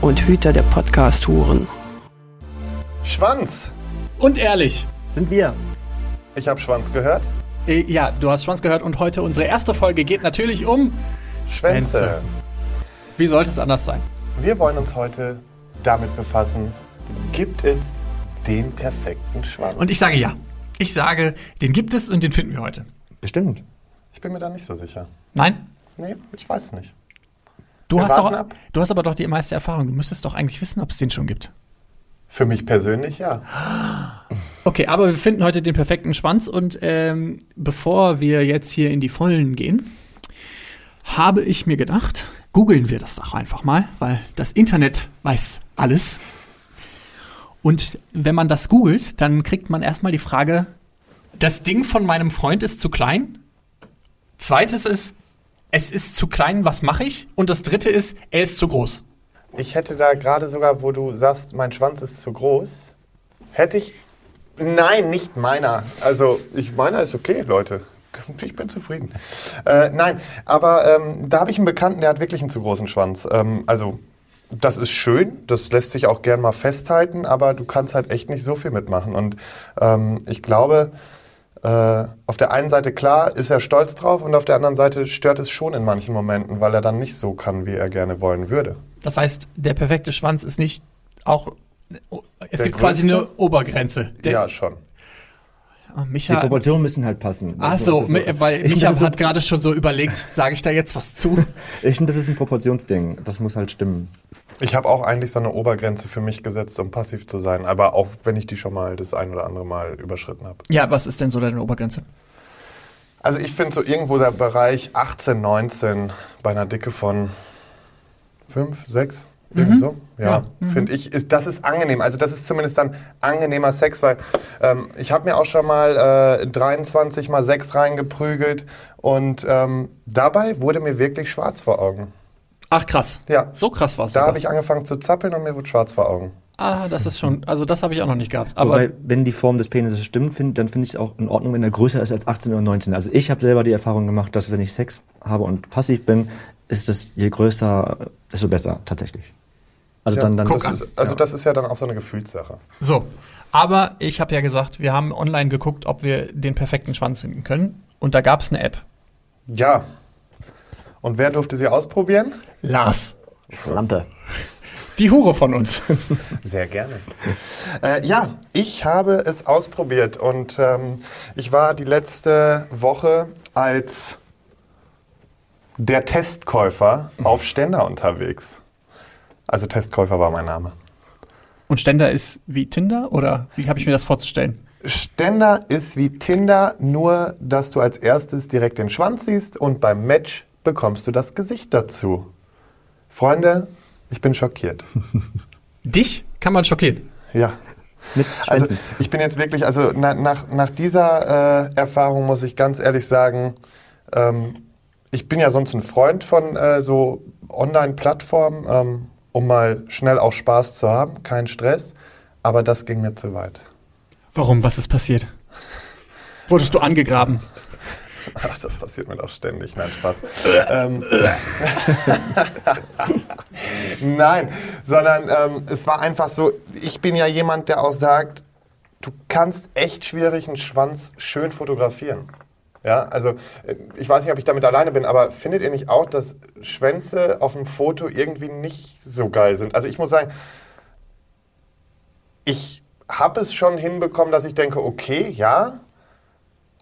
und Hüter der Podcast-Huren. Schwanz. Und ehrlich. Sind wir. Ich habe Schwanz gehört. Äh, ja, du hast Schwanz gehört und heute unsere erste Folge geht natürlich um Schwänze. Schwänze. Wie sollte es anders sein? Wir wollen uns heute damit befassen, gibt es den perfekten Schwanz? Und ich sage ja. Ich sage, den gibt es und den finden wir heute. Bestimmt. ich bin mir da nicht so sicher. Nein? Nee, ich weiß es nicht. Du hast, doch, du hast aber doch die meiste Erfahrung. Du müsstest doch eigentlich wissen, ob es den schon gibt. Für mich persönlich ja. Okay, aber wir finden heute den perfekten Schwanz und ähm, bevor wir jetzt hier in die Vollen gehen, habe ich mir gedacht, googeln wir das doch einfach mal, weil das Internet weiß alles. Und wenn man das googelt, dann kriegt man erstmal die Frage, das Ding von meinem Freund ist zu klein. Zweites ist, es ist zu klein, was mache ich? Und das dritte ist, er ist zu groß. Ich hätte da gerade sogar, wo du sagst, mein Schwanz ist zu groß, hätte ich. Nein, nicht meiner. Also, ich meiner ist okay, Leute. Ich bin zufrieden. Äh, nein, aber ähm, da habe ich einen Bekannten, der hat wirklich einen zu großen Schwanz. Ähm, also, das ist schön, das lässt sich auch gern mal festhalten, aber du kannst halt echt nicht so viel mitmachen. Und ähm, ich glaube, auf der einen Seite klar ist er stolz drauf und auf der anderen Seite stört es schon in manchen Momenten, weil er dann nicht so kann, wie er gerne wollen würde. Das heißt, der perfekte Schwanz ist nicht auch. Es Der gibt quasi größte? eine Obergrenze. Der, ja, schon. Ah, Die Micha. Proportionen müssen halt passen. Ach Also, so, mi- weil ich Micha hat gerade schon so überlegt, sage ich da jetzt was zu? ich finde, das ist ein Proportionsding. Das muss halt stimmen. Ich habe auch eigentlich so eine Obergrenze für mich gesetzt, um passiv zu sein, aber auch wenn ich die schon mal das ein oder andere Mal überschritten habe. Ja, was ist denn so deine Obergrenze? Also ich finde so irgendwo der Bereich 18, 19 bei einer Dicke von 5, 6, irgendwie so. Ja, finde ich, ist, das ist angenehm. Also das ist zumindest dann angenehmer Sex, weil ähm, ich habe mir auch schon mal äh, 23 mal 6 reingeprügelt und ähm, dabei wurde mir wirklich schwarz vor Augen. Ach krass. Ja, So krass war es. da habe ich angefangen zu zappeln und mir wurde schwarz vor Augen. Ah, das ist schon, also das habe ich auch noch nicht gehabt. Aber Aber wenn die Form des Penises stimmt, find, dann finde ich es auch in Ordnung, wenn er größer ist als 18 oder 19. Also ich habe selber die Erfahrung gemacht, dass wenn ich Sex habe und passiv bin, ist es je größer, desto besser tatsächlich. Also Ja, dann, dann das ist, also das ist ja dann auch so eine Gefühlssache. so. Aber ich habe ja gesagt, wir haben online geguckt, ob wir den perfekten Schwanz finden können. Und da gab es eine App. Ja. Und wer durfte sie ausprobieren? Lars. Lampe. Die Hure von uns. Sehr gerne. Äh, ja, ich habe es ausprobiert und ähm, ich war die letzte Woche als der Testkäufer auf Ständer unterwegs. Also Testkäufer war mein Name. Und Ständer ist wie Tinder oder wie habe ich mir das vorzustellen? Ständer ist wie Tinder, nur dass du als erstes direkt den Schwanz siehst und beim Match bekommst du das Gesicht dazu. Freunde, ich bin schockiert. Dich kann man schockieren. Ja. Also ich bin jetzt wirklich, also na, nach, nach dieser äh, Erfahrung muss ich ganz ehrlich sagen, ähm, ich bin ja sonst ein Freund von äh, so Online-Plattformen, ähm, um mal schnell auch Spaß zu haben, kein Stress, aber das ging mir zu weit. Warum? Was ist passiert? Wurdest du angegraben? Ach, das passiert mir doch ständig, nein, Spaß. ähm, Nein, sondern ähm, es war einfach so, ich bin ja jemand, der auch sagt, du kannst echt schwierig einen Schwanz schön fotografieren. Ja, also äh, ich weiß nicht, ob ich damit alleine bin, aber findet ihr nicht auch, dass Schwänze auf dem Foto irgendwie nicht so geil sind? Also ich muss sagen, ich habe es schon hinbekommen, dass ich denke, okay, ja,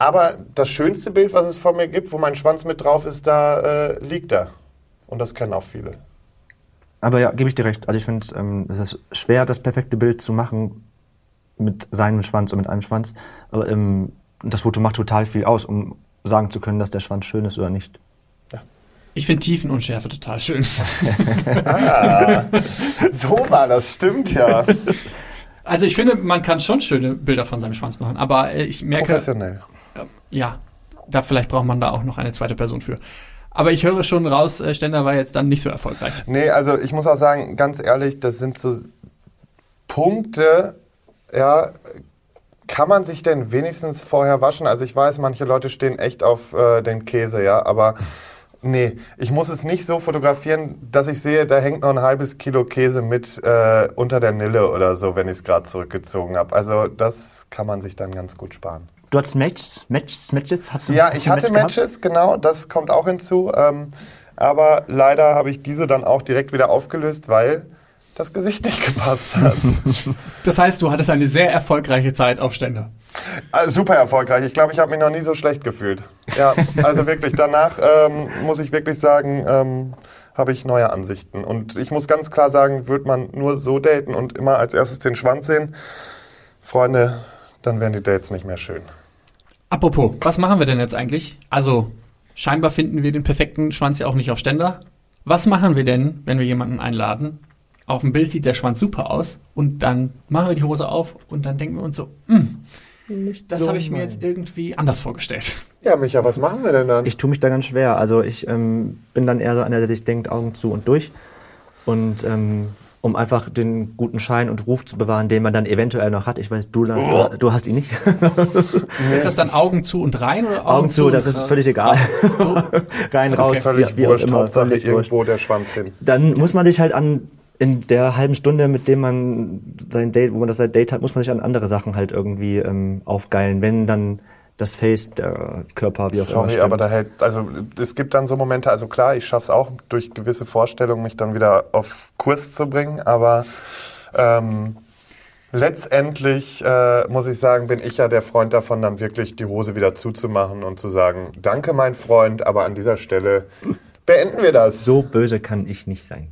aber das schönste Bild, was es von mir gibt, wo mein Schwanz mit drauf ist, da äh, liegt er. Und das kennen auch viele. Aber ja, gebe ich dir recht. Also ich finde ähm, es ist schwer, das perfekte Bild zu machen mit seinem Schwanz und mit einem Schwanz. Aber ähm, das Foto macht total viel aus, um sagen zu können, dass der Schwanz schön ist oder nicht. Ich finde Tiefenunschärfe total schön. Ah, so war das, stimmt ja. Also ich finde, man kann schon schöne Bilder von seinem Schwanz machen, aber äh, ich merke, Professionell. Ja, da vielleicht braucht man da auch noch eine zweite Person für. Aber ich höre schon raus, äh, Stender war jetzt dann nicht so erfolgreich. Nee, also ich muss auch sagen, ganz ehrlich, das sind so Punkte, ja, kann man sich denn wenigstens vorher waschen? Also ich weiß, manche Leute stehen echt auf äh, den Käse, ja, aber nee, ich muss es nicht so fotografieren, dass ich sehe, da hängt noch ein halbes Kilo Käse mit äh, unter der Nille oder so, wenn ich es gerade zurückgezogen habe. Also das kann man sich dann ganz gut sparen. Du hattest Matches, Matches, Matches? Hast du, Ja, hast ich hatte Match gehabt? Matches, genau, das kommt auch hinzu. Ähm, aber leider habe ich diese dann auch direkt wieder aufgelöst, weil das Gesicht nicht gepasst hat. Das heißt, du hattest eine sehr erfolgreiche Zeit auf Ständer. Also super erfolgreich. Ich glaube, ich habe mich noch nie so schlecht gefühlt. Ja, also wirklich, danach ähm, muss ich wirklich sagen, ähm, habe ich neue Ansichten. Und ich muss ganz klar sagen, wird man nur so daten und immer als erstes den Schwanz sehen, Freunde, dann werden die Dates nicht mehr schön. Apropos, was machen wir denn jetzt eigentlich? Also, scheinbar finden wir den perfekten Schwanz ja auch nicht auf Ständer. Was machen wir denn, wenn wir jemanden einladen? Auf dem Bild sieht der Schwanz super aus und dann machen wir die Hose auf und dann denken wir uns so, hm, das so habe ich mir jetzt irgendwie anders vorgestellt. Ja, Micha, was machen wir denn dann? Ich tue mich da ganz schwer. Also ich ähm, bin dann eher so einer, der sich denkt, Augen zu und durch. Und ähm, um einfach den guten Schein und Ruf zu bewahren, den man dann eventuell noch hat. Ich weiß, du, Lars, Oh. du, hast ihn nicht. Ist das dann Augen zu und rein oder Augen, Augen zu, das und ist rein? völlig egal. Rein, raus, ist völlig wie, wie auch wurscht, immer. Hauptsache Völlig wurscht. irgendwo der Schwanz hin. Dann muss man sich halt an in der halben Stunde, mit dem man sein Date, wo man das sein Date hat, muss man sich an andere Sachen halt irgendwie ähm, aufgeilen, wenn dann das Face, der Körper, wie auch immer. Sorry, aber da hält, also es gibt dann so Momente, also klar, ich schaffe es auch durch gewisse Vorstellungen, mich dann wieder auf Kurs zu bringen, aber ähm, letztendlich äh, muss ich sagen, bin ich ja der Freund davon, dann wirklich die Hose wieder zuzumachen und zu sagen, danke mein Freund, aber an dieser Stelle beenden wir das. so böse kann ich nicht sein.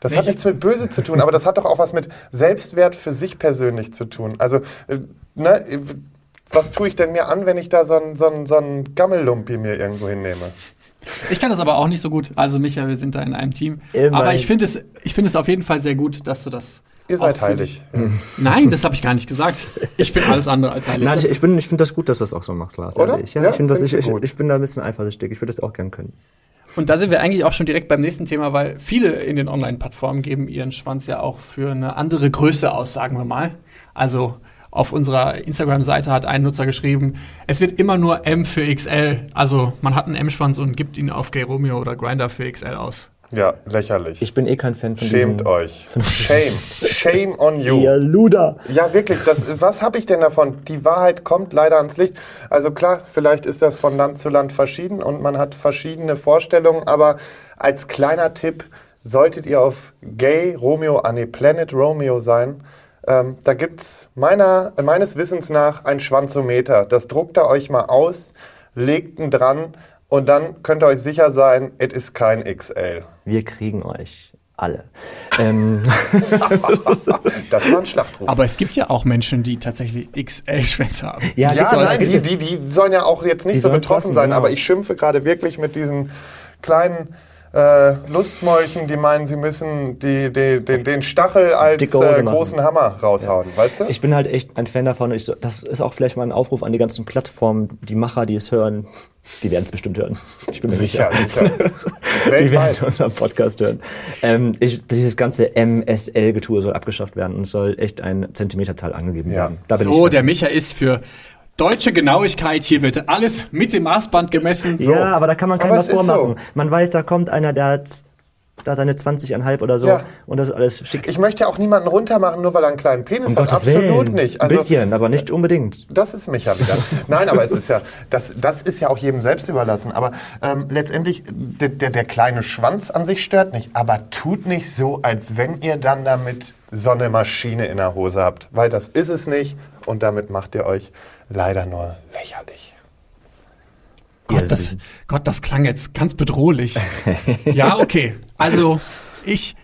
Das hat nichts mit böse zu tun, aber das hat doch auch was mit Selbstwert für sich persönlich zu tun. Also, äh, ne, was tue ich denn mir an, wenn ich da so einen so einen- so einen Gammellumpi mir irgendwo hinnehme? Ich kann das aber auch nicht so gut. Also Micha, wir sind da in einem Team. Immerhin. Aber ich finde es, ich finde es auf jeden Fall sehr gut, dass du das. Ihr seid heilig. Nein, das habe ich gar nicht gesagt. Ich bin alles andere als heilig. Nein, ich, ich, bin- ich finde das gut, dass du das auch so machst, Lars. Oder? ehrlich. Ja, Ja, ich, finde das, ich, ich, gut. ich bin da ein bisschen eifersüchtig. Ich würde das auch gern können. Und da sind wir eigentlich auch schon direkt beim nächsten Thema, weil viele in den Online-Plattformen geben ihren Schwanz ja auch für eine andere Größe aus, sagen wir mal. Also auf unserer Instagram-Seite hat ein Nutzer geschrieben, es wird immer nur M für XL. Also man hat einen M-Schwanz und gibt ihn auf Gay Romeo oder Grinder für XL aus. Ja, lächerlich. Ich bin eh kein Fan von Schämt diesen... euch. Shame. Shame on you. Ihr Luder! Ja, wirklich. Das, was habe ich denn davon? Die Wahrheit kommt leider ans Licht. Also klar, vielleicht ist das von Land zu Land verschieden und man hat verschiedene Vorstellungen, aber als kleiner Tipp solltet ihr auf Gay Romeo, ah nee, Planet Romeo sein. Ähm, da gibt's meiner, äh, meines Wissens nach ein Schwanzometer. Das druckt ihr euch mal aus, legt ihn dran und dann könnt ihr euch sicher sein, es ist kein XL. Wir kriegen euch alle. Ähm, Das war ein Schlachtruf. Aber es gibt ja auch Menschen, die tatsächlich XL-Schwänze haben. ja, Ja, nein, gibt die, es. die, die sollen ja auch jetzt nicht so betroffen lassen, sein, genau. aber ich schimpfe gerade wirklich mit diesen kleinen äh, Lustmolchen, die meinen, sie müssen die, die, den, den Stachel als äh, großen Hammer raushauen, weißt du? Ich bin halt echt ein Fan davon. Ich, so- das ist auch vielleicht mal ein Aufruf an die ganzen Plattformen, die Macher, die es hören. Die werden es bestimmt hören. Ich bin mir sicher, sicher. sicher. Die werden unseren Podcast hören. Ähm, ich, dieses ganze MSL-Getue soll abgeschafft werden und soll echt eine Zentimeterzahl angegeben Ja. werden. Da bin So, ich der Micha ist für deutsche Genauigkeit. Hier wird alles mit dem Maßband gemessen. So. Ja, aber da kann man keinem Aber was vormachen. so. Man weiß, da kommt einer, der hat da seine 20,5 oder so Ja. und das ist alles schick. Ich möchte ja auch niemanden runtermachen, nur weil er einen kleinen Penis um hat. Gottes Absolut Willen. nicht. Ein bisschen, aber nicht unbedingt. Das ist mich ja wieder. Nein, aber es ist ja, das, das ist ja auch jedem selbst überlassen. Aber ähm, letztendlich, der, der, der kleine Schwanz an sich stört nicht. Aber tut nicht so, als wenn ihr dann damit so eine Maschine in der Hose habt. Weil das ist es nicht. Und damit macht ihr euch leider nur lächerlich. Gott, das, Gott, das klang jetzt ganz bedrohlich. ja, okay. Also, ich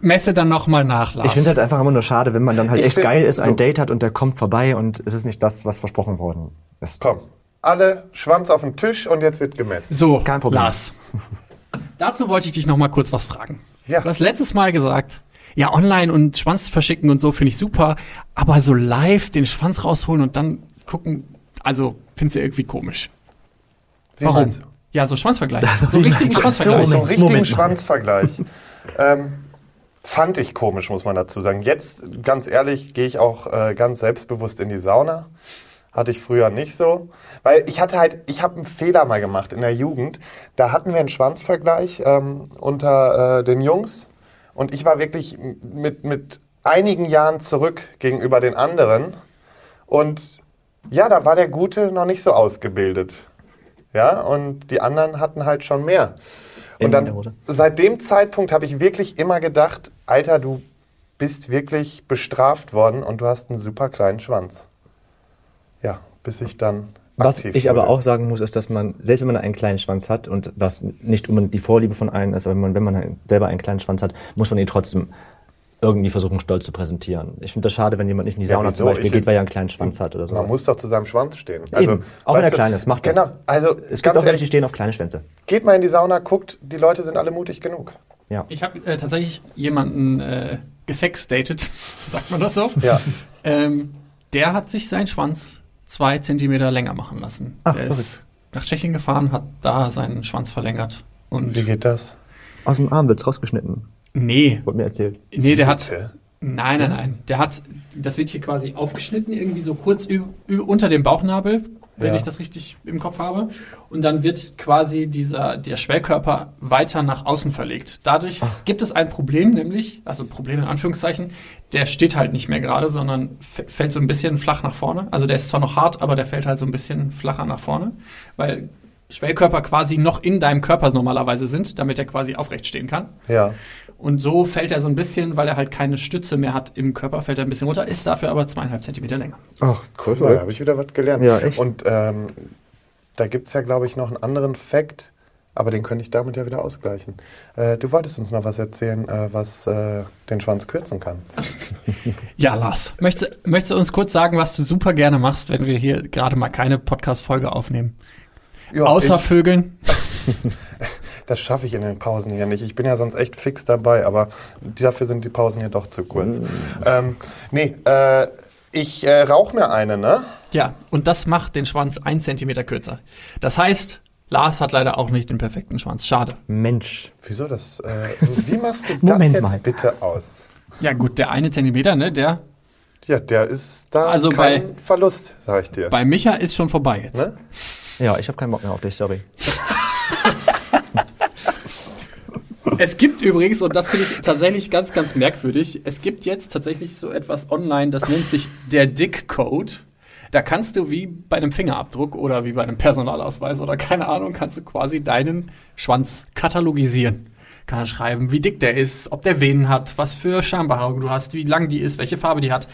messe dann nochmal nach, Lars. Ich finde halt einfach immer nur schade, wenn man dann halt Ich echt find- geil ist, so. ein Date hat und der kommt vorbei und es ist nicht das, was versprochen worden ist. Komm, alle Schwanz auf den Tisch und jetzt wird gemessen. so, Kein Problem. Lars. Dazu wollte ich dich noch mal kurz was fragen. Ja. Du hast letztes Mal gesagt, ja, online und Schwanz verschicken und so finde ich super, aber so live den Schwanz rausholen und dann gucken, also findest du irgendwie komisch. Meinst du? Ja, so Schwanzvergleich. So richtigen Schwanzvergleich. so richtigen Moment. Schwanzvergleich. ähm, fand ich komisch, muss man dazu sagen. Jetzt, ganz ehrlich, gehe ich auch äh, ganz selbstbewusst in die Sauna. Hatte ich früher nicht so. Weil ich hatte halt, ich habe einen Fehler mal gemacht in der Jugend. Da hatten wir einen Schwanzvergleich ähm, unter äh, den Jungs. Und ich war wirklich mit, mit einigen Jahren zurück gegenüber den anderen. Und ja, da war der Gute noch nicht so ausgebildet. Ja, und die anderen hatten halt schon mehr. Und dann, seit dem Zeitpunkt habe ich wirklich immer gedacht, Alter, du bist wirklich bestraft worden und du hast einen super kleinen Schwanz. Ja, bis ich dann Was ich aber auch sagen muss, ist, dass man, selbst wenn man einen kleinen Schwanz hat und das nicht unbedingt die Vorliebe von einem ist, aber wenn man, wenn man halt selber einen kleinen Schwanz hat, muss man ihn trotzdem irgendwie versuchen, stolz zu präsentieren. Ich finde das schade, wenn jemand nicht in die Ja, Sauna wieso? zum Beispiel Ich- geht, weil er einen kleinen Schwanz hat oder so. Man muss doch zu seinem Schwanz stehen. Also, Eben. Auch wenn er klein ist, macht das. Genau, also es gibt auch welche, die stehen auf kleine Schwänze. geht mal in die Sauna, guckt, die Leute sind alle mutig genug. Ja. Ich habe äh, tatsächlich jemanden äh, gesexdatet, sagt man das so? Ja. Ähm, der hat sich seinen Schwanz zwei Zentimeter länger machen lassen. Ach, der ist nach Tschechien gefahren, hat da seinen Schwanz verlängert. Und Wie geht das? Aus dem Arm wird's rausgeschnitten, nee, wurde mir erzählt. nee, der hat? Nein, nein, nein. Der hat, das wird hier quasi aufgeschnitten, irgendwie so kurz unter dem Bauchnabel, wenn Ja. ich das richtig im Kopf habe. Und dann wird quasi dieser, der Schwellkörper weiter nach außen verlegt. Dadurch gibt es ein Problem, nämlich, also Problem in Anführungszeichen, der steht halt nicht mehr gerade, sondern fällt so ein bisschen flach nach vorne. Also der ist zwar noch hart, aber der fällt halt so ein bisschen flacher nach vorne, weil Schwellkörper quasi noch in deinem Körper normalerweise sind, damit er quasi aufrecht stehen kann. Ja. Und so fällt er so ein bisschen, weil er halt keine Stütze mehr hat im Körper, fällt er ein bisschen runter, ist dafür aber zweieinhalb Zentimeter länger. Ach, Guck mal, da habe ich wieder was gelernt. Ja, echt. Und ähm, da gibt es ja, glaube ich, noch einen anderen Fakt, aber den könnte ich damit ja wieder ausgleichen. Äh, du wolltest uns noch was erzählen, äh, was äh, den Schwanz kürzen kann. Ja, Lars, möchtest, möchtest du uns kurz sagen, was du super gerne machst, wenn wir hier gerade mal keine Podcast-Folge aufnehmen? Ja, Außer ich, Vögeln? das schaffe ich in den Pausen hier nicht. Ich bin ja sonst echt fix dabei, aber dafür sind die Pausen hier doch zu kurz. Ähm, nee, äh, ich äh, rauche mir eine, ne? Ja, und das macht den Schwanz ein Zentimeter kürzer. Das heißt, Lars hat leider auch nicht den perfekten Schwanz. Schade. Mensch. Wieso das? Äh, wie machst du das Moment jetzt mal. bitte aus? Ja, gut, der eine Zentimeter, ne, der Ja, der ist da Also kein Verlust, sag ich dir. bei Micha ist schon vorbei jetzt. Ne? Ja, ich habe keinen Bock mehr auf dich, sorry. Es gibt übrigens, und das finde ich tatsächlich ganz, ganz merkwürdig, es gibt jetzt tatsächlich so etwas online, das nennt sich der Dick-Code. Da kannst du wie bei einem Fingerabdruck oder wie bei einem Personalausweis oder keine Ahnung, kannst du quasi deinen Schwanz katalogisieren. Kann er schreiben, wie dick der ist, ob der Venen hat, was für Schambehaarung du hast, wie lang die ist, welche Farbe die hat,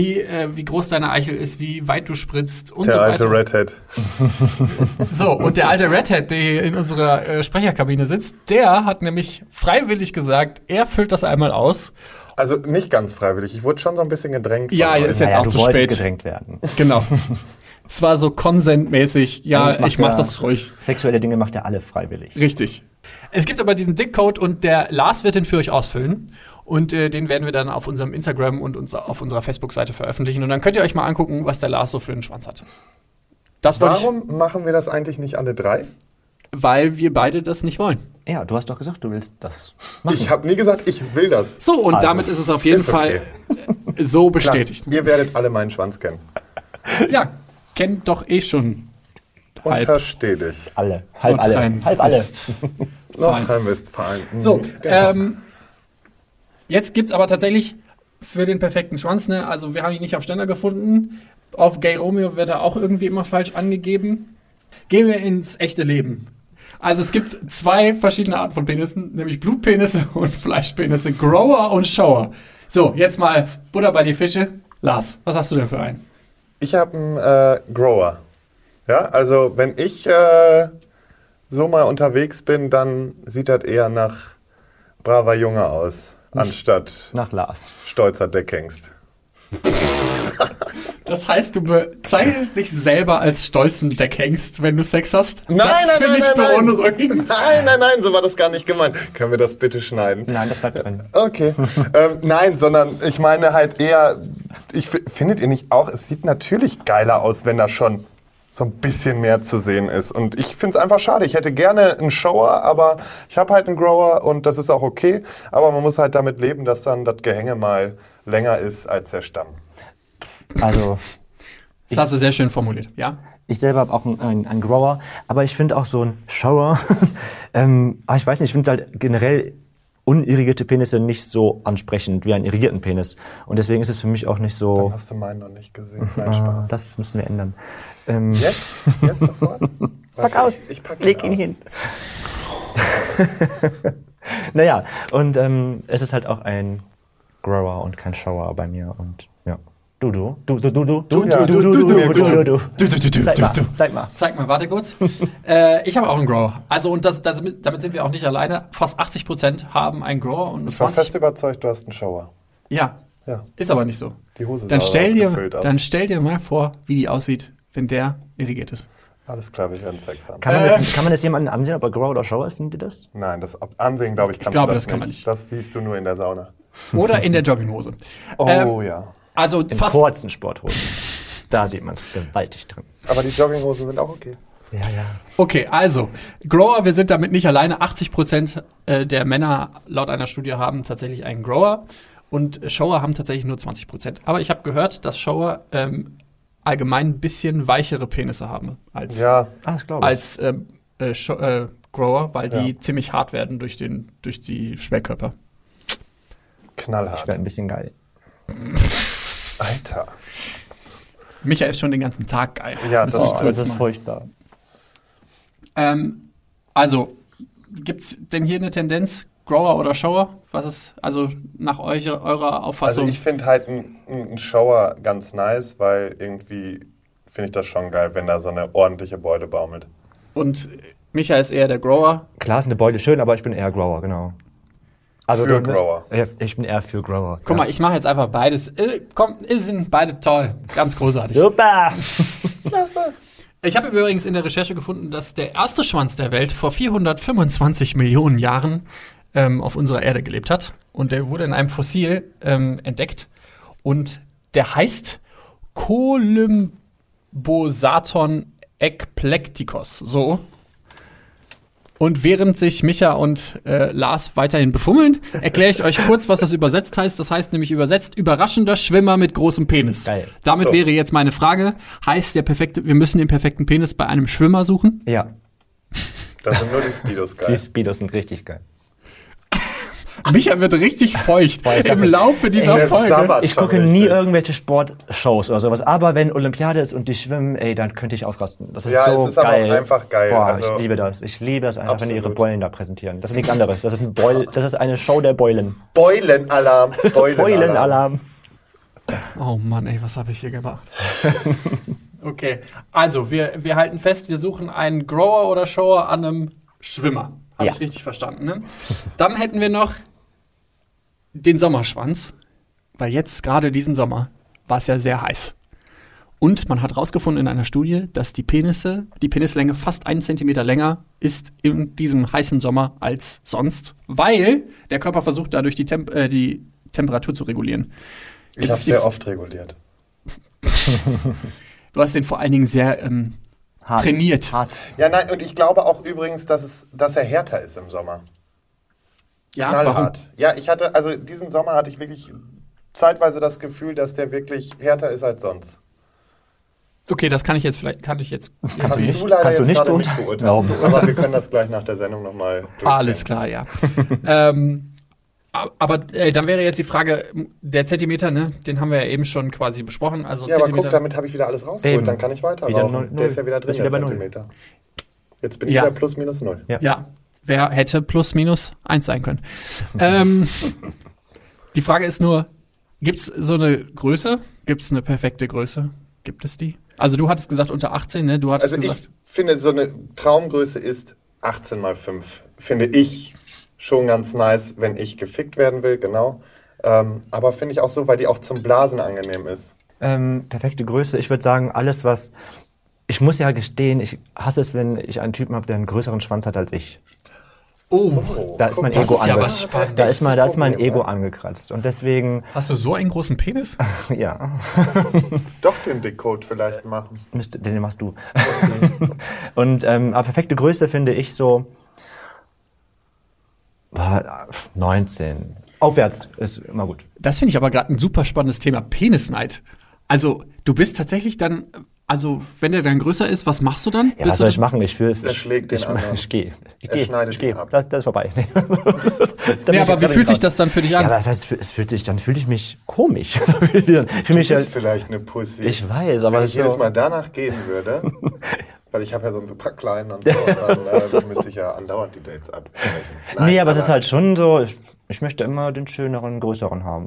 wie, äh, wie groß deine Eichel ist, wie weit du spritzt und Der so alte weiter. Redhead. So, und der alte Redhead, der hier in unserer äh, Sprecherkabine sitzt, der hat nämlich freiwillig gesagt, er füllt das einmal aus. Also nicht ganz freiwillig. Ich wurde schon so ein bisschen gedrängt. Ja, euch. ist jetzt auch du zu spät. gedrängt werden. Genau. Es war so konsentmäßig. Ja, ich mach, ja- das ruhig. Sexuelle Dinge macht er alle freiwillig. Richtig. Es gibt aber diesen Dickcode und der Lars wird den für euch ausfüllen. Und äh, den werden wir dann auf unserem Instagram und uns, auf unserer Facebook-Seite veröffentlichen. Und dann könnt ihr euch mal angucken, was der Lars so für einen Schwanz hat. Das wollte ich, Warum machen wir das eigentlich nicht alle drei? weil wir beide das nicht wollen. Ja, du hast doch gesagt, du willst das machen. Ich habe nie gesagt, ich will das. So, und Also, damit ist es auf jeden Fall okay. äh, so Klar, bestätigt. ihr werdet alle meinen Schwanz kennen. Ja, kennt doch eh schon. Halb. Untersteh dich. alle. Halb alle. Halb alle. West. Nordrhein-Westfalen. Mhm. So, Genau. ähm, jetzt gibt's aber tatsächlich für den perfekten Schwanz, ne? Also wir haben ihn nicht auf Ständer gefunden. Auf Gay Romeo wird er auch irgendwie immer falsch angegeben. Gehen wir ins echte Leben. Also es gibt zwei verschiedene Arten von Penissen, nämlich Blutpenisse und Fleischpenisse, Grower und Shower. So, jetzt mal Butter bei die Fische. Lars, was hast du denn für einen? Ich habe einen äh, Grower. Ja, also wenn ich äh, so mal unterwegs bin, dann sieht das eher nach braver Junge aus, anstatt Nach Lars. stolzer Deckhengst. Das heißt, du bezeichnest dich selber als stolzen Deckhengst, wenn du Sex hast? Nein, das nein, finde nein, ich nein, beunruhigend. Nein, nein, nein, so war das gar nicht gemeint. Können wir das bitte schneiden? Nein, das bleibt drin. Okay. ähm, nein, sondern ich meine halt eher, ich fi- findet ihr nicht auch, es sieht natürlich geiler aus, wenn da schon so ein bisschen mehr zu sehen ist. Und ich finde es einfach schade. Ich hätte gerne einen Shower, aber ich habe halt einen Grower und das ist auch okay. Aber man muss halt damit leben, dass dann das Gehänge mal länger ist als der Stamm. Also, Das hast du sehr schön formuliert, ja? ich selber habe auch einen, einen, einen Grower, aber ich finde auch so einen Shower, ähm, aber ich weiß nicht, ich finde halt generell unirrigierte Penisse nicht so ansprechend wie einen irrigierten Penis. Und deswegen ist es für mich auch nicht so, Hast du meinen noch nicht gesehen? Nein, ah, Spaß. das müssen wir ändern. Ähm, Jetzt? Jetzt sofort? Pack aus, Ich pack leg ihn aus. hin. naja, und ähm, es ist halt auch ein Grower und kein Shower bei mir und ja. Du, du, du, du, du, du, du, ja, du, du, du, du, du, du, du, du. Du, du, du, du, Zeig du, mal, du. zeig mal. Zeig mal, warte kurz. äh, ich habe auch einen Grower. Also, und das, das, damit sind wir auch nicht alleine. Fast 80 Prozent haben einen Grower und Ich war 20. fest überzeugt, du hast einen Shower. Ja, Ja, ist aber nicht so. die Hose Dann sah stell, dir, dann stell dir mal vor, wie die aussieht, wenn der irrigiert ist. Alles klar, wir werden Sex haben. Kann man, das, kann man das jemandem ansehen, ob er Grower oder Shower ist? Sind die das? Nein, das Ansehen, glaube ich, kannst glaube, du das, das kann nicht. man nicht. Das siehst du nur in der Sauna. Oder in der Jogginghose. Oh Ähm, ja. Also In fast. kurzen Sporthosen. Da sieht man es gewaltig drin. Aber die Jogginghosen sind auch okay. Ja, ja. Okay, also Grower, wir sind damit nicht alleine. 80 Prozent äh, der Männer laut einer Studie haben tatsächlich einen Grower und Shower haben tatsächlich nur 20 Prozent. Aber ich habe gehört, dass Shower ähm, allgemein ein bisschen weichere Penisse haben als, Ja, Ah, ich. als äh, Sho- äh, Grower, weil die Ja. ziemlich hart werden durch, den, durch die Schwerkörper. Ich knallhart. werde ein bisschen geil. Alter. Michael ist schon den ganzen Tag geil. Ja, das kurz das ist mal- furchtbar. Ähm, also, gibt's denn hier eine Tendenz, Grower oder Shower? Was ist, also nach euch, eurer Auffassung? Also ich finde halt einen ein Shower ganz nice, weil irgendwie finde ich das schon geil, wenn da so eine ordentliche Beute baumelt. und Michael ist eher der Grower. Klar ist eine Beute schön, aber ich bin eher Grower, genau. Für du bist- Grower. Ich bin eher für Grower. Guck ja. mal, ich mache jetzt einfach beides. Äh, komm, äh, sind beide toll. Ganz großartig. Super! Klasse. Ich habe übrigens in der Recherche gefunden, dass der erste Schwanz der Welt vor 425 Millionen Jahren ähm, auf unserer Erde gelebt hat. Und der wurde in einem Fossil ähm, entdeckt. Und der heißt Colymbosaton ekplektikos. So. Und während sich Micha und äh, Lars weiterhin befummeln, erkläre ich euch kurz, was das übersetzt heißt. Das heißt nämlich übersetzt überraschender Schwimmer mit großem Penis. Geil. Damit So. wäre jetzt meine Frage, heißt der perfekte, wir müssen den perfekten Penis bei einem Schwimmer suchen? Ja, Da sind nur die Speedos die geil. Speedos sind richtig geil. Micha wird richtig feucht im Laufe dieser Der Folge. Ich gucke nie richtig. irgendwelche Sportshows oder sowas, aber wenn Olympiade ist und die schwimmen, ey, dann könnte ich ausrasten. Das ist Ja, so es ist aber geil. auch einfach geil. Boah, Also- ich liebe das. Ich liebe das einfach, wenn die ihre Absolut. Beulen da präsentieren. Das ist nichts anderes. Das ist, ein Beul das ist eine Show der Beulen. Beulenalarm. Beulenalarm. Beulenalarm. Oh Mann, ey, was habe ich hier gemacht? okay, also wir, wir halten fest, wir suchen einen Grower oder Shower an einem Schwimmer. Habe Ja. ich richtig verstanden, ne? Dann hätten wir noch den Sommerschwanz, weil jetzt gerade diesen Sommer war es ja sehr heiß. Und man hat herausgefunden in einer Studie, dass die Penisse, die Penislänge fast einen Zentimeter länger ist in diesem heißen Sommer als sonst, weil der Körper versucht dadurch die, Temp äh, die Temperatur zu regulieren. Ich Jetzt habe ist die- sehr oft reguliert. Du hast den vor allen Dingen sehr ähm, Hart. trainiert. Hart. Ja, nein, und ich glaube auch übrigens, dass, es, dass er härter ist im Sommer. Ja, warum? Knallhart. Ja, ich hatte, also diesen Sommer hatte ich wirklich zeitweise das Gefühl, dass der wirklich härter ist als sonst. Okay, das kann ich jetzt vielleicht, kann ich jetzt. Kannst nicht- du leider kannst du jetzt nicht gerade nicht beurteilen. Warum? Aber wir können das gleich nach der Sendung nochmal durchgehen. Alles klar, ja. ähm, aber äh, dann wäre jetzt die Frage, der Zentimeter, ne, den haben wir ja eben schon quasi besprochen. Also Ja, aber Zentimeter. guck, damit habe ich wieder alles rausgeholt. Eben. Dann kann ich weiter Der ist ja wieder drin, Ist wieder der. Zentimeter. Jetzt bin ich Ja. wieder plus minus null. Ja. ja, wer hätte plus minus eins sein können? ähm, die Frage ist nur, gibt es so eine Größe? Gibt es eine perfekte Größe? Gibt es die? Also du hattest gesagt unter 18, ne? Du hattest Also gesagt. ich finde, so eine Traumgröße ist 18 mal 5. Finde ich schon ganz nice, wenn ich gefickt werden will, genau. Ähm, aber finde ich auch so, weil die auch zum Blasen angenehm ist. Ähm, perfekte Größe. Ich würde sagen, alles, was. Ich muss ja gestehen, ich hasse es, wenn ich einen Typen habe, der einen größeren Schwanz hat als ich. Oh, Da ist mein das Ego ist ja ange- was Spannendes. Da ist, mein, da ist mein Ego ja. angekratzt. Und deswegen, hast du so einen großen Penis? ja, Doch den Decode vielleicht machen. müsste, den machst du. Und ähm, aber perfekte Größe finde ich so war 19. Aufwärts ist immer gut. Das finde ich aber gerade ein super spannendes Thema, Penisneid. Also, du bist tatsächlich dann, also, wenn der dann größer ist, was machst du dann? Ja, Bist was soll ich machen? Ich will, Er schlägt den ich, anderen. Ich gehe. Ich Er gehe. schneidet ich gehe. ihn ab. Das, das ist vorbei. Nee, ich- aber dann wie fühlt ich sich das dann für dich Ja, an? aber das heißt, es fühlt sich, dann fühle ich mich komisch. Ich fühle mich Du ja, bist vielleicht eine Pussy. ich weiß, aber Wenn das ich ist jedes so, Mal danach gehen würde, weil ich habe ja so einen super kleinen und so, dann äh, müsste ich ja andauernd die Dates abbrechen. Nein, Nee, aber es ist halt schon so, ich, ich möchte immer den schöneren, größeren haben.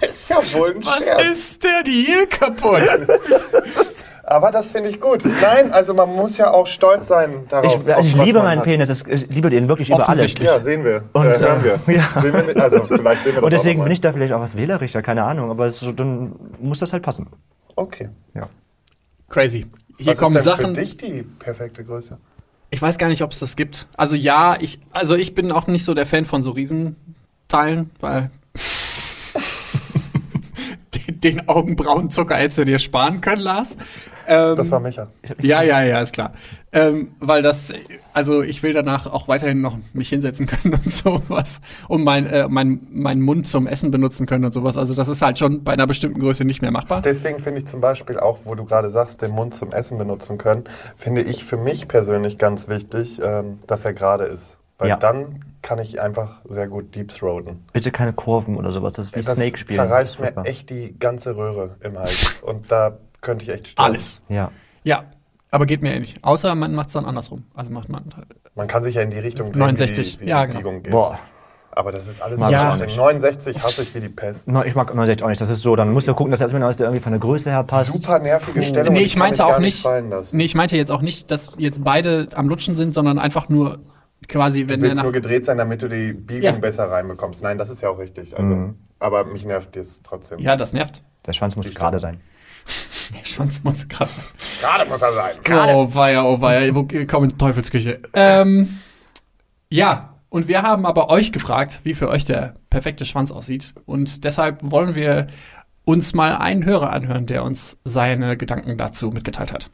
ist ja wohl ein Was Scherz. ist der Deal kaputt? Aber das finde ich gut. Nein, also man muss ja auch stolz sein darauf. Ich, auf ich was liebe man meinen hat. Penis, ich liebe den wirklich über alles. Ja, sehen wir. Und, äh, hören äh, wir. ja. Sehen wir mit, also vielleicht sehen wir das Und deswegen bin ich da vielleicht auch was wählerischer, keine Ahnung, aber es dann muss das halt passen. Okay. Ja. Crazy. Hier Was kommen ist denn Sachen. für dich die perfekte Größe? Ich weiß gar nicht, ob es das gibt. Also ja, ich, also ich bin auch nicht so der Fan von so Riesenteilen, weil den, den Augenbrauenzucker hättest du dir sparen können, Lars. Ähm, Das war Micha. ja, ja, ja, ist klar. Ähm, weil das, also ich will danach auch weiterhin noch mich hinsetzen können und sowas und mein, äh, mein, meinen Mund zum Essen benutzen können und sowas. Also das ist halt schon bei einer bestimmten Größe nicht mehr machbar. Deswegen finde ich zum Beispiel auch, wo du gerade sagst, den Mund zum Essen benutzen können, finde ich für mich persönlich ganz wichtig, ähm, dass er gerade ist. Weil Ja. dann kann ich einfach sehr gut deep throaten. Bitte keine Kurven oder sowas, das ist wie Das Snake spielen. zerreißt Das mir echt die ganze Röhre im Hals. Und da könnte ich echt sterben. Alles. Ja. Ja. Aber geht mir ähnlich. Außer man macht es dann andersrum. Also macht man Man kann sich ja in die Richtung drehen, 69, wie die, wie ja, die genau. Biegung geht. Boah. Aber das ist alles anstrengend. nicht. 69 hasse ich wie die Pest. No, ich mag 69 auch nicht. Das ist so, dann musst du gucken, dass erstmal aus der irgendwie von der Größe her passt. Super nervige Stellung. Nee, ich meinte auch nicht. Nee, ich meinte jetzt auch nicht, dass jetzt beide am Lutschen sind, sondern einfach nur quasi, Du wenn der willst nur gedreht sein, damit du die Biegung Ja. besser reinbekommst. Nein, das ist ja auch richtig. Also, Mhm. Aber mich nervt das trotzdem. Ja, das nervt. Der Schwanz muss gerade sein. Der Schwanz muss krass. Gerade muss er sein. Oh weia, oh weia, wo kommen in Teufelsküche? Ähm, ja, und wir haben aber euch gefragt, wie für euch der perfekte Schwanz aussieht. Und deshalb wollen wir uns mal einen Hörer anhören, der uns seine Gedanken dazu mitgeteilt hat.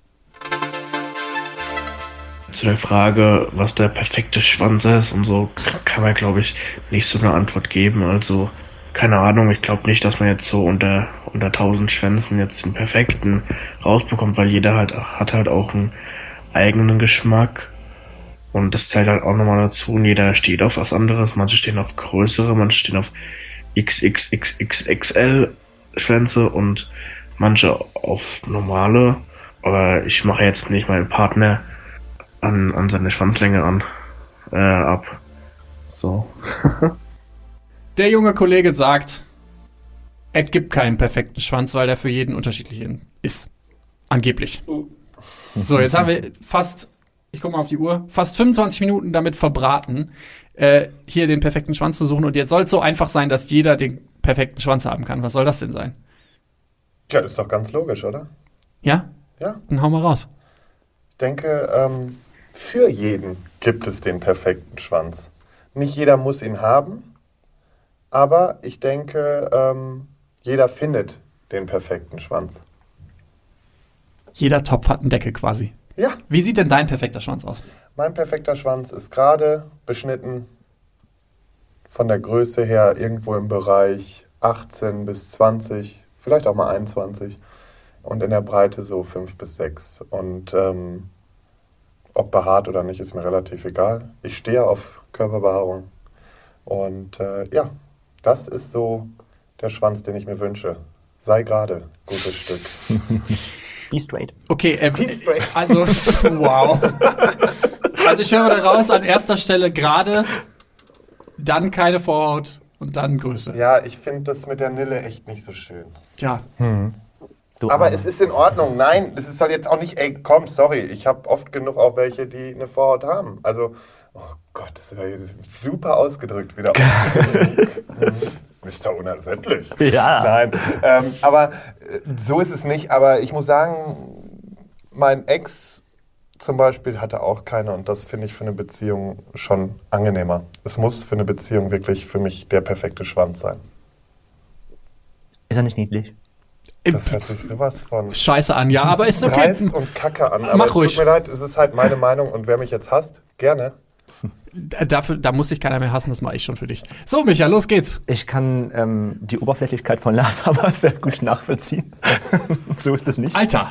Zu der Frage, was der perfekte Schwanz ist und so, kann man, glaube ich, nicht so eine Antwort geben. Also, keine Ahnung, ich glaube nicht, dass man jetzt so unter, unter 1000 Schwänzen jetzt den perfekten rausbekommt, weil jeder halt, hat halt auch einen eigenen Geschmack. Und das zählt halt auch nochmal dazu. Und jeder steht auf was anderes. Manche stehen auf größere, manche stehen auf XXXXXL Schwänze und manche auf normale. Aber ich mache jetzt nicht meinen Partner an, an seine Schwanzlänge an äh, ab. So. Der junge Kollege sagt, es gibt keinen perfekten Schwanz, weil der für jeden unterschiedlich ist. Angeblich. So, jetzt haben wir fast, ich gucke mal auf die Uhr, fast 25 Minuten damit verbraten, äh, hier den perfekten Schwanz zu suchen. Und jetzt soll es so einfach sein, dass jeder den perfekten Schwanz haben kann. Was soll das denn sein? Ja, ist doch ganz logisch, oder? Ja? Ja. Dann hau mal raus. Ich denke, ähm, für jeden gibt es den perfekten Schwanz. Nicht jeder muss ihn haben, aber ich denke, ähm, jeder findet den perfekten Schwanz. Jeder Topf hat einen Deckel quasi. Ja, Wie sieht denn dein perfekter Schwanz aus? mein perfekter Schwanz ist gerade beschnitten, von der Größe her irgendwo im Bereich 18 bis 20, vielleicht auch mal 21 und in der Breite so 5 bis 6. Und ähm, ob behaart oder nicht, ist mir relativ egal. Ich stehe auf Körperbehaarung und äh, ja, das ist so der Schwanz, den ich mir wünsche. Sei gerade, gutes Stück. Be straight. Okay, äh, Be straight. also, wow. Also ich höre daraus, an erster Stelle gerade, dann keine Vorhaut und dann Größe. Ja, ich finde das mit der Nille echt nicht so schön. Ja. Du Aber Armer. es ist in Ordnung. Nein, das soll jetzt auch nicht, ey, komm, sorry. Ich habe oft genug auch welche, die eine Vorhaut haben. Also, oh Gott, das war jetzt super ausgedrückt wieder. Ist doch unersättlich. Ja. Nein, ähm, aber äh, so ist es nicht. Aber ich muss sagen, mein Ex zum Beispiel hatte auch keine und das finde ich für eine Beziehung schon angenehmer. Es muss für eine Beziehung wirklich für mich der perfekte Schwanz sein. Ist er nicht niedlich? Das hört sich sowas von Scheiße an, ja, aber ist okay. dreist und kacke an. Aber Mach es ruhig. tut mir leid, es ist halt meine Meinung und wer mich jetzt hasst, gerne. D- Dafür, da muss sich keiner mehr hassen, das mache ich schon für dich. So, Micha, los geht's. Ich kann ähm, die Oberflächlichkeit von Lars aber sehr gut nachvollziehen. so ist es nicht. Alter,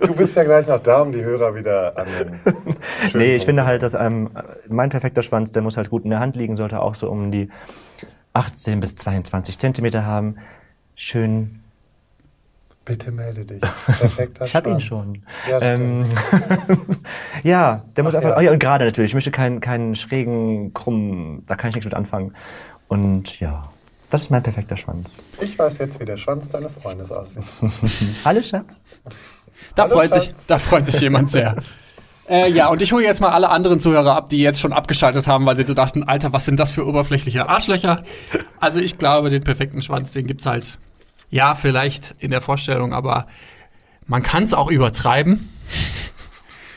Du bist ja gleich noch da, um die Hörer wieder an den Nee, ich Punkt finde halt, dass ähm, mein perfekter Schwanz, der muss halt gut in der Hand liegen, sollte auch so um die 18 bis 22 Zentimeter haben. Schön. Bitte melde dich. Perfekter Ich habe ihn Schwanz. schon. Ja, stimmt. Ähm, ja, der muss Ach einfach. ja. Oh ja, und gerade natürlich. Ich möchte keinen, keinen schrägen, krummen, da kann ich nichts mit anfangen. Und ja, das ist mein perfekter Schwanz. Ich weiß jetzt, wie der Schwanz deines Freundes aussieht. Hallo Schatz. da Hallo, freut sich, Schatz. da freut sich jemand sehr. Äh, ja, und ich hole jetzt mal alle anderen Zuhörer ab, die jetzt schon abgeschaltet haben, weil sie so dachten, Alter, was sind das für oberflächliche Arschlöcher? Also ich glaube, den perfekten Schwanz, den gibt's halt, ja, vielleicht in der Vorstellung, aber man kann es auch übertreiben.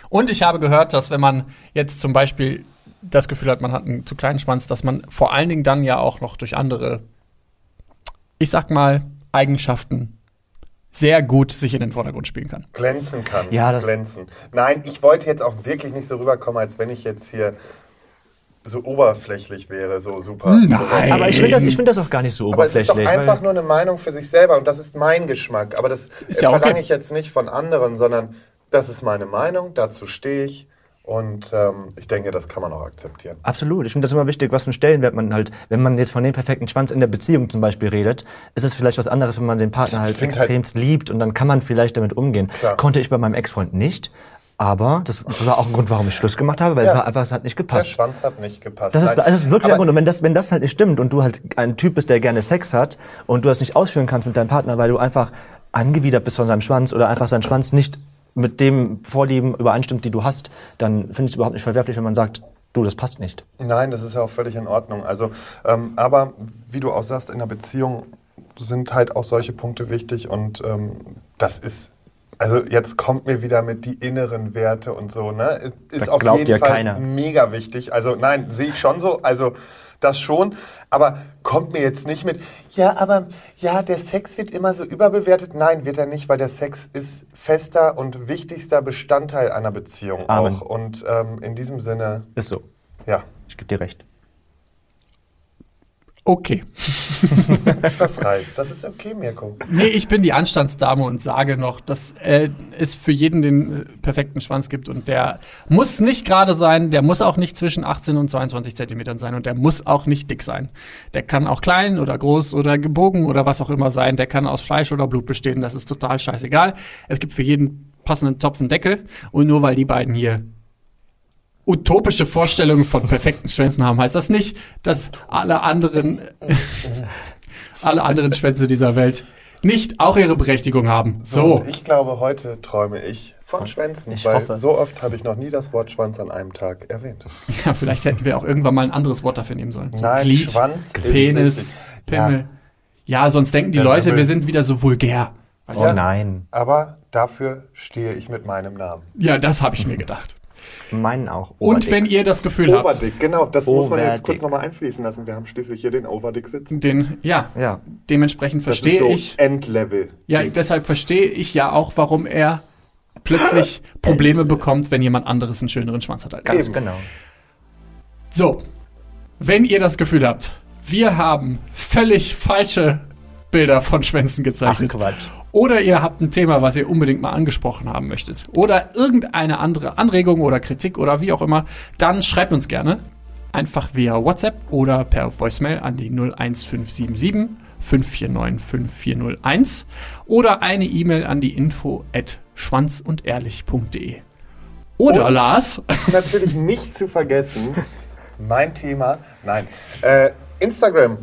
Und ich habe gehört, dass wenn man jetzt zum Beispiel das Gefühl hat, man hat einen zu kleinen Schwanz, dass man vor allen Dingen dann ja auch noch durch andere, ich sag mal, Eigenschaften sehr gut sich in den Vordergrund spielen kann. Glänzen kann. Ja, das- Glänzen. Nein, ich wollte jetzt auch wirklich nicht so rüberkommen, als wenn ich jetzt hier so oberflächlich wäre, so super. Nein. Aber ich finde das, ich finde das auch gar nicht so Aber es ist doch oberflächlich. einfach nur eine Meinung für sich selber und das ist mein Geschmack. Aber das Ist ja okay. verlange ich jetzt nicht von anderen, sondern das ist meine Meinung, dazu stehe ich und ähm, ich denke, das kann man auch akzeptieren. Absolut. Ich finde das immer wichtig, was für einen Stellenwert man halt, wenn man jetzt von dem perfekten Schwanz in der Beziehung zum Beispiel redet, ist es vielleicht was anderes, wenn man den Partner halt find halt- extremst liebt und dann kann man vielleicht damit umgehen. Klar. Konnte ich bei meinem Ex-Freund nicht, aber das, das war auch ein Grund, warum ich Schluss gemacht habe, weil Ja. es war einfach, es hat nicht Der gepasst. Schwanz hat nicht gepasst. Das ist, das ist wirklich ein Grund. Und wenn das, wenn das halt nicht stimmt und du halt ein Typ bist, der gerne Sex hat und du das nicht ausführen kannst mit deinem Partner, weil du einfach angewidert bist von seinem Schwanz oder einfach sein Schwanz nicht mit dem Vorlieben übereinstimmt, die du hast, dann finde ich es überhaupt nicht verwerflich, wenn man sagt, du, das passt nicht. Nein, das ist ja auch völlig in Ordnung. Also, ähm, aber wie du auch sagst, in einer Beziehung sind halt auch solche Punkte wichtig und ähm, das ist, also jetzt kommt mir wieder mit die inneren Werte und so, ne? Ist auf jeden Fall keiner. mega wichtig. Also nein, sehe ich schon so, also das schon, aber kommt mir jetzt nicht mit, ja, aber ja, der Sex wird immer so überbewertet. Nein, wird er nicht, weil der Sex ist fester und wichtigster Bestandteil einer Beziehung Amen. auch. Und ähm, in diesem Sinne, Ist so. ja. Ich gebe dir recht. Okay. Das reicht. Das ist okay, Mirko. Nee, ich bin die Anstandsdame und sage noch, dass äh, es für jeden den äh, perfekten Schwanz gibt und der muss nicht gerade sein, der muss auch nicht zwischen 18 und 22 Zentimetern sein und der muss auch nicht dick sein. Der kann auch klein oder groß oder gebogen oder was auch immer sein. Der kann aus Fleisch oder Blut bestehen. Das ist total scheißegal. Es gibt für jeden passenden Topf einen Deckel und nur weil die beiden hier utopische Vorstellungen von perfekten Schwänzen haben, heißt das nicht, dass alle anderen alle anderen Schwänze dieser Welt nicht auch ihre Berechtigung haben. So. Und ich glaube, heute träume ich von Schwänzen, Ich weil hoffe. so oft habe ich noch nie das Wort Schwanz an einem Tag erwähnt. Ja, vielleicht hätten wir auch irgendwann mal ein anderes Wort dafür nehmen sollen. So Nein, Glied, Schwanz ist Penis. Pimmel. Ja. sonst denken die Der Leute, Pimmel. wir sind wieder so vulgär. Weißt Oh du? nein. Aber dafür stehe ich mit meinem Namen. Ja, das habe ich mir gedacht. Meinen auch. Und Oberdick. wenn ihr das Gefühl habt, Overdick, genau, das muss man jetzt Overdick. kurz nochmal einfließen lassen. Wir haben schließlich hier den Overdick sitzen. den, ja, Ja. dementsprechend Das verstehe ist so ich, Endlevel. ja, deshalb verstehe ich ja auch, warum er plötzlich Probleme bekommt, wenn jemand anderes einen schöneren Schwanz hat. als er. Ganz Eben. genau. So, wenn ihr das Gefühl habt, wir haben völlig falsche Bilder von Schwänzen Ach gezeichnet. Quatsch. Oder ihr habt ein Thema, was ihr unbedingt mal angesprochen haben möchtet. Oder irgendeine andere Anregung oder Kritik oder wie auch immer, dann schreibt uns gerne. Einfach via WhatsApp oder per Voicemail an die 01577 549 5401 oder eine E-Mail an die info at schwanzundehrlich.de. Oder Und- Lars, Natürlich nicht zu vergessen, mein Thema, nein, äh, Instagram,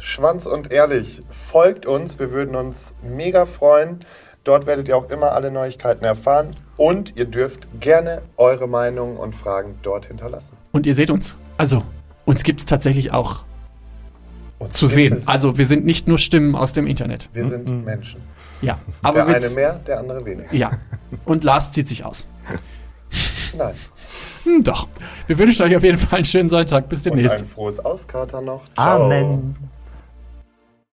Schwanz und Ehrlich. Folgt uns, wir würden uns mega freuen. Dort werdet ihr auch immer alle Neuigkeiten erfahren. Und ihr dürft gerne eure Meinungen und Fragen dort hinterlassen. und ihr seht uns. Also, uns gibt es tatsächlich auch Uns zu sehen. es. Also wir sind nicht nur Stimmen aus dem Internet. Wir sind Menschen. Ja, aber der eine mehr, der andere weniger. ja. Und Lars zieht sich aus. Nein. Hm, doch. Wir wünschen euch auf jeden Fall einen schönen Sonntag. Bis Und demnächst. ein frohes Auskater noch. Ciao. Amen.